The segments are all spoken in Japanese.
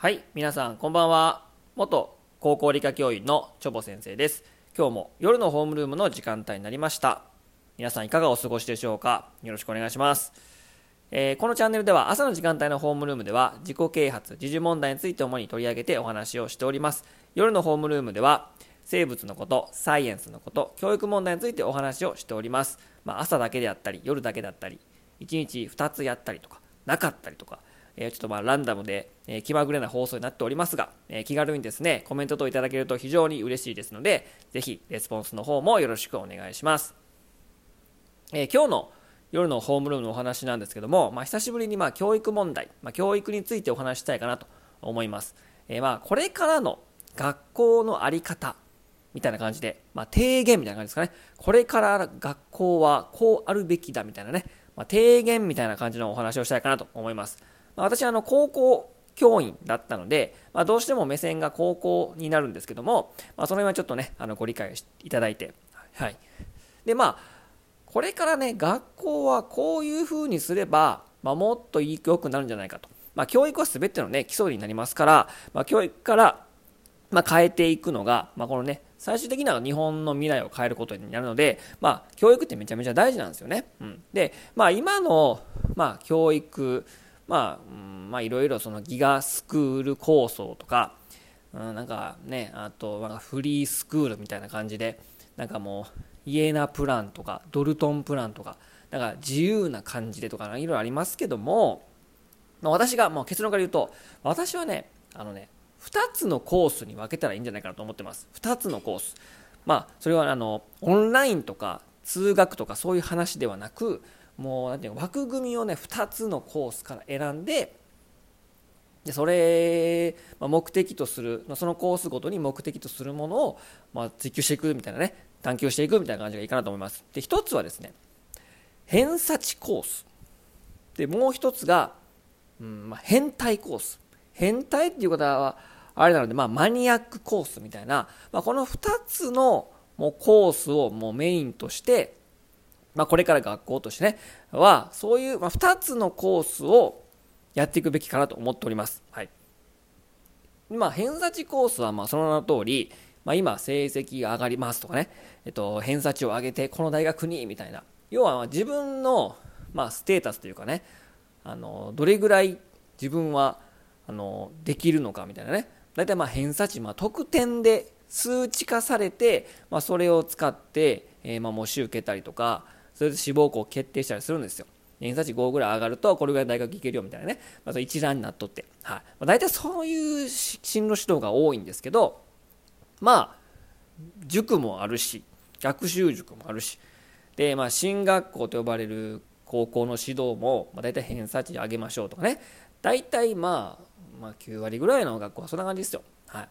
はい皆さんこんばんは。元高校理科教員のチョボ先生です。今日も夜のホームルームの時間帯になりました。皆さんいかがお過ごしでしょうか？よろしくお願いします。えー、このチャンネルでは朝の時間帯のホームルームでは自己啓発、時事問題について主に取り上げてお話をしております。夜のホームルームでは生物のこと、サイエンスのこと、教育問題についてお話をしております。まあ、朝だけであったり、夜だけだったり、1日2つやったりとか、なかったりとか、え、ちょっとまあランダムで、え、気まぐれな放送になっておりますが、え、気軽にですね、コメント等いただけると非常に嬉しいですので、ぜひレスポンスの方もよろしくお願いします。え今日の夜のホームルームのお話なんですけども、まあ、久しぶりにまあ教育問題、まあ、教育についてお話したいかなと思います。え、まあこれからの学校の在り方みたいな感じで、まあ、提言みたいな感じですかね。これから学校はこうあるべきだみたいなね、まあ、提言みたいな感じのお話をしたいかなと思います。まあ、私はあの高校教員だったので、まあ、どうしても目線が高校になるんですけども、まあ、その辺はちょっとね、あのご理解いただいて、はい。で、まあ、これからね、学校はこういうふうにすれば、まあ、もっと良くなるんじゃないかと。まあ、教育は全てのね、基礎になりますから、まあ、教育から、ま、変えていくのが、ま、このね、最終的には日本の未来を変えることになるので、まあ、教育ってめちゃめちゃ大事なんですよね。うん、で、まあ、今の、まあ、教育、まあ、うん、まあ、いろいろそのギガスクール構想とか、うん、なんかね、あと、なんかフリースクールみたいな感じで、なんかもう、イエナプランとかドルトンプランとかなんか自由な感じでとかいろいろありますけども、まあ、私がもう結論から言うと私はねあのね2つのコースに分けたらいいんじゃないかなと思ってます。2つのコース。まあそれはあのオンラインとか通学とかそういう話ではなくもうなんていう枠組みをね2つのコースから選んででそれ、まあ、目的とするそのコースごとに目的とするものを、まあ、追求していくみたいなね探求していくみたいな感じがいいかなと思います。で、一つはですね、偏差値コース。で、もう一つが、うんまあ、変態コース。変態っていう方は、あれなので、まあ、マニアックコースみたいな、まあ、この2つのもうコースをもうメインとして、まあ、これから学校としてね、は、そういう、まあ、2つのコースをやっていくべきかなと思っております。はい。まあ、偏差値コースは、まあ、その名の通り、まあ、今成績が上がりますとかね、えっと、偏差値を上げてこの大学にみたいな要は自分の、まあ、ステータスというかねあのどれぐらい自分はあのできるのかみたいなね大体まあ偏差値、まあ、得点で数値化されて、まあ、それを使って、えー、まあ模試受けたりとかそれで志望校を決定したりするんですよ。偏差値5ぐらい上がるとこれぐらい大学行けるよみたいなね、まあ、そ一覧になっとって、はい。まあ、大体そういう進路指導が多いんですけどまあ塾もあるし学習塾もあるし。で、まあ、進学校と呼ばれる高校の指導も、まあ、大体偏差値上げましょうとかね。大体、まあ、まあ9割ぐらいの学校はそんな感じですよ。はい。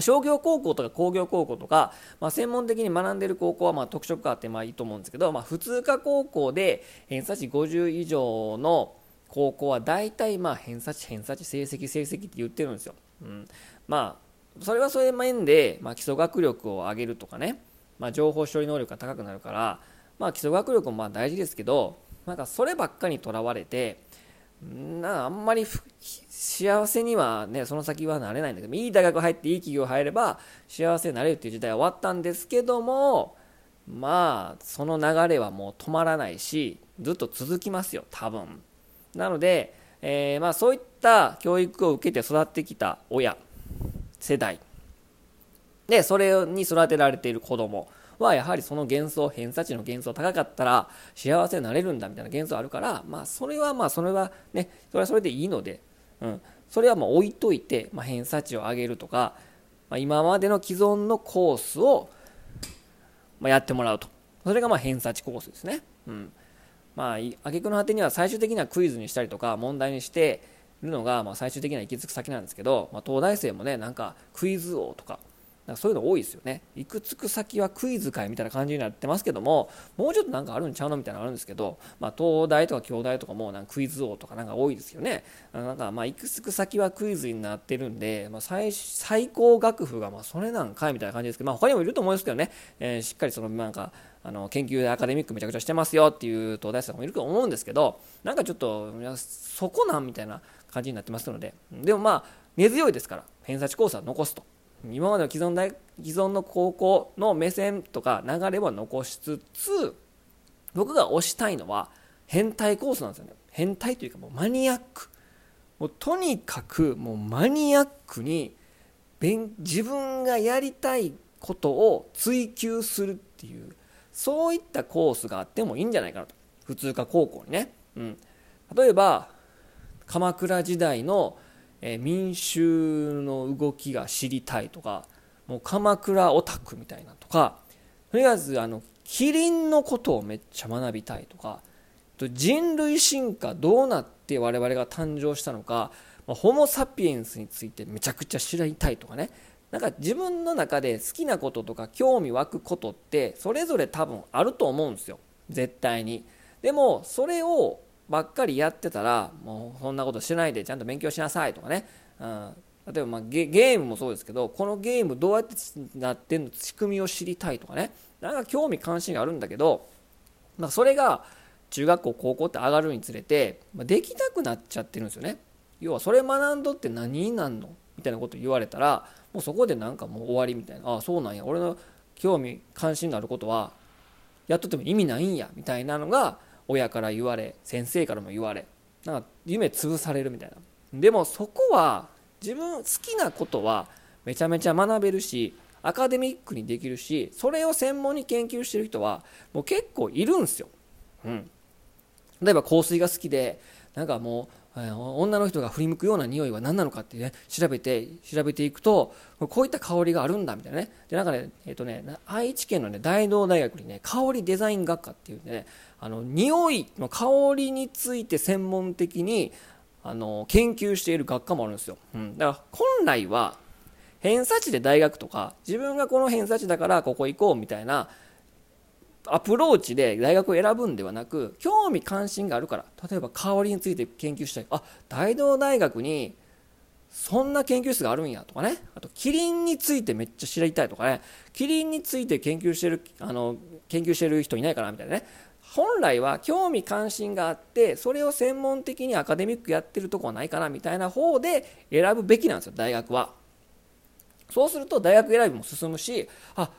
商業高校とか工業高校とか、まあ、専門的に学んでる高校はま特色があってまあいいと思うんですけど、まあ、普通科高校で偏差値50以上の高校は大体まあ偏差値偏差値成績成績って言ってるんですよ。うん、まあそれはそれ面で、まあ、基礎学力を上げるとかね、まあ、情報処理能力が高くなるから、まあ、基礎学力もまあ大事ですけどなんかそればっかりにとらわれてなあんまり幸せにはねその先はなれないんだけどいい大学入っていい企業入れば幸せになれるっていう時代は終わったんですけどもまあその流れはもう止まらないしずっと続きますよ多分。なので、えー、まあそういった教育を受けて育ってきた親世代。でそれに育てられている子供。はやはりその幻想偏差値の幻想高かったら幸せになれるんだみたいな幻想あるからまあそれはまあそれはねそれはそれでいいので、うん、それはまあ置いといて、まあ、偏差値を上げるとか、まあ、今までの既存のコースを、まあ、やってもらうと。それがまあ偏差値コースですね、うん。まあ挙句の果てには最終的にはクイズにしたりとか問題にしてるのが、まあ、最終的には行き着く先なんですけど、まあ、東大生もねなんかクイズ王とかなんかそういうの多いですよね。行くつく先はクイズ会みたいな感じになってますけどももうちょっとなんかあるんちゃうのみたいなのあるんですけど、まあ、東大とか京大とかもなんかクイズ王とかなんか多いですよね。なんかまあ行くつく先はクイズになってるんで、まあ、最最高学府がまあそれなんかいみたいな感じですけど、まあ、他にもいると思うんですけどね、えー、しっかりそのなんかあの研究でアカデミックめちゃくちゃしてますよっていう東大生もいると思うんですけどなんかちょっとそこなんみたいな感じになってますので。でもまあ根強いですから偏差値コースは残すと。今までの既存大既存の高校の目線とか流れは残しつつ僕が推したいのは変態コースなんですよね。変態というかもうマニアック。もうとにかくもうマニアックに自分がやりたいことを追求するっていうそういったコースがあってもいいんじゃないかなと。普通科高校にね、うん、例えば鎌倉時代の、え民衆の動きが知りたいとかもう鎌倉オタクみたいなとかとりあえずあのキリンのことをめっちゃ学びたいとか人類進化どうなって我々が誕生したのか、ホモ・サピエンスについてめちゃくちゃ知りたいとかね。なんか自分の中で好きなこととか興味湧くことってそれぞれ多分あると思うんですよ。絶対に。でもそれをばっかりやってたらもうそんなことしないでちゃんと勉強しなさいとかね、うん、例えばまゲームもそうですけどこのゲームどうやってなってんの仕組みを知りたいとかね。なんか興味関心があるんだけど、まあ、それが中学校高校って上がるにつれて、まあ、できなくなっちゃってるんですよね。要はそれ学んどって何になんの？みたいなこと言われたらもうそこでなんかもう終わりみたいな。ああそうなんや。俺の興味関心のあることはやっとっても意味ないんや。みたいなのが親から言われ先生からも言われなんか夢潰されるみたいな。でもそこは自分好きなことはめちゃめちゃ学べるしアカデミックにできるしそれを専門に研究してる人はもう結構いるんですよ、うん、例えば香水が好きでなんかもう女の人が振り向くような匂いは何なのかってね調べて調べていくとこういった香りがあるんだみたいなね。でなんかねえっ、ー、とね愛知県のね大同大学にね香りデザイン学科っていうねあの匂いの香りについて専門的にあの研究している学科もあるんですよ、うん、だから本来は偏差値で大学とか自分がこの偏差値だからここ行こうみたいなアプローチで大学を選ぶんではなく興味関心があるから例えば香りについて研究したい。あ大同大学にそんな研究室があるんやとかね。あとキリンについてめっちゃ知りたいとかね。キリンについて研究してるあの研究してる人いないかなみたいなね。本来は興味関心があってそれを専門的にアカデミックやってるとこはないかなみたいな方で選ぶべきなんですよ大学は。そうすると大学選びも進むしあ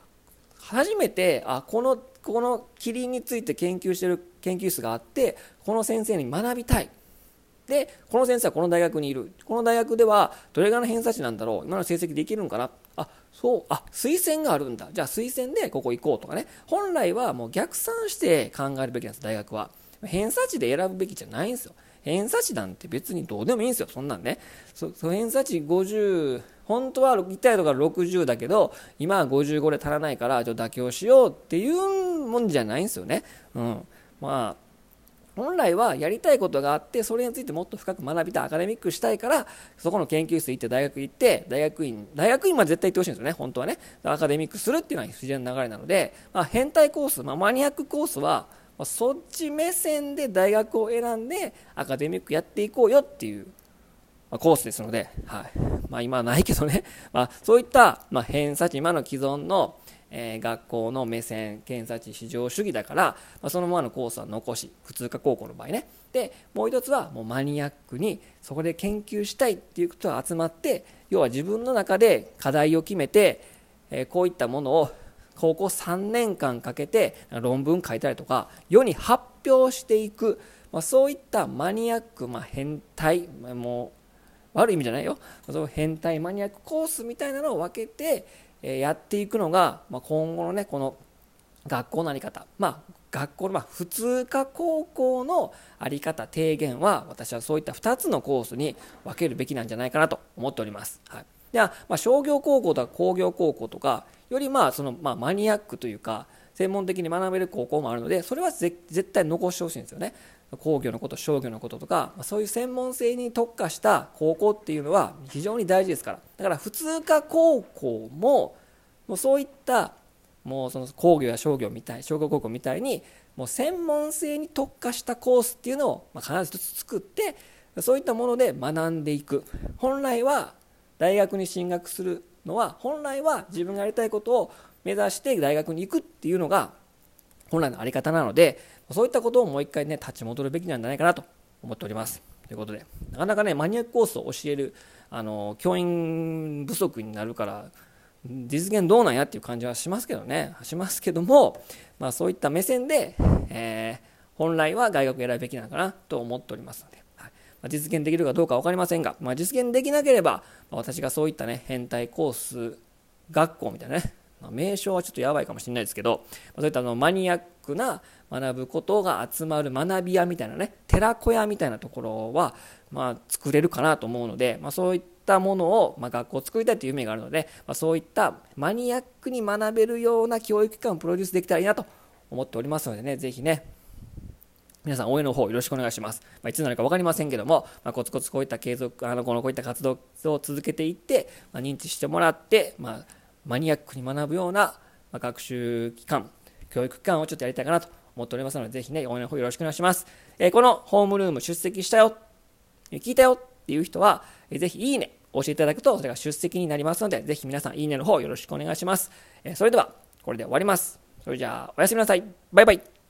初めてあこのこのキリンについて研究してる研究室があってこの先生に学びたい。でこの先生はこの大学にいる。この大学ではどれぐらいの偏差値なんだろう。今の成績できるんかな。あそうあ推薦があるんだ。じゃあ推薦でここ行こうとかね。本来はもう逆算して考えるべきなんです大学は。偏差値で選ぶべきじゃないんですよ。偏差値なんて別にどうでもいいんですよ。そんなんね。そ偏差値50本当は行きたいところ60だけど今は55で足らないからちょっと妥協しようっていうもんじゃないんですよね。うん、まあ本来はやりたいことがあってそれについてもっと深く学びたアカデミックしたいからそこの研究室行って大学行って大学院大学院まで絶対行ってほしいんですよね本当はね。アカデミックするっていうのは自然な流れなので、まあ、変態コース、まあ、マニアックコースは、まあ、そっち目線で大学を選んでアカデミックやっていこうよっていうま、コースですので、はい。まあ、今はないけどね、まあ、そういった、まあ、偏差値今の既存の、えー、学校の目線偏差値至上主義だから、まあ、そのままのコースは残し普通科高校の場合ね。でもう一つはもうマニアックにそこで研究したいっていう人が集まって要は自分の中で課題を決めて、えー、こういったものを高校3年間かけて論文書いたりとか世に発表していく、まあ、そういったマニアック、まあ、変態も悪い意味じゃないよ。その変態マニアックコースみたいなのを分けて、えやっていくのが、ま、今後のねこの学校の在り方。まあ学校の、まあ、普通科高校の在り方提言は私はそういった2つのコースに分けるべきなんじゃないかなと思っております。はい。では、まあ、商業高校とか工業高校とかよりまあその、まあ、マニアックというか専門的に学べる高校もあるのでそれは絶対残してほしいんですよね。工業のこと商業のこととかそういう専門性に特化した高校っていうのは非常に大事ですから。だから普通科高校ももうそういったもうその工業や商業みたい商業高校みたいにもう専門性に特化したコースっていうのを必ず一つ作ってそういったもので学んでいく。本来は大学に進学するのは本来は自分がやりたいことを目指して大学に行くっていうのが本来の在り方なのでそういったことをもう一回ね立ち戻るべきなんじゃないかなと思っております。ということで、なかなかね、マニアックコースを教える、あの、教員不足になるから、実現どうなんやっていう感じはしますけどね、しますけども、まあそういった目線で、えー、本来は大学を選ぶべきなのかなと思っておりますので、はいまあ、実現できるかどうか分かりませんが、まあ、実現できなければ、まあ、私がそういったね、変態コース学校みたいなね、名称はちょっとやばいかもしれないですけど、まあ、そういったあのマニアックな学ぶことが集まる学び屋みたいなね、寺子屋みたいなところは、まあ、作れるかなと思うので、まあ、そういったものを、まあ、学校を作りたいという夢があるので、まあ、そういったマニアックに学べるような教育機関をプロデュースできたらいいなと思っておりますのでね、ぜひね、皆さん応援の方よろしくお願いします。まあ、いつになるか分かりませんけども、まあ、コツコツこういった継続、あのこのこういった活動を続けていって、まあ、認知してもらって、まあ、マニアックに学ぶような、学習機関、教育機関をちょっとやりたいかなと思っておりますので、ぜひね、応援の方よろしくお願いします。えー、このホームルーム出席したよ、聞いたよっていう人は、えー、ぜひいいね、押していただくと、それが出席になりますので、ぜひ皆さんいいねの方よろしくお願いします。えー、それでは、これで終わります。それじゃあ、おやすみなさい。バイバイ。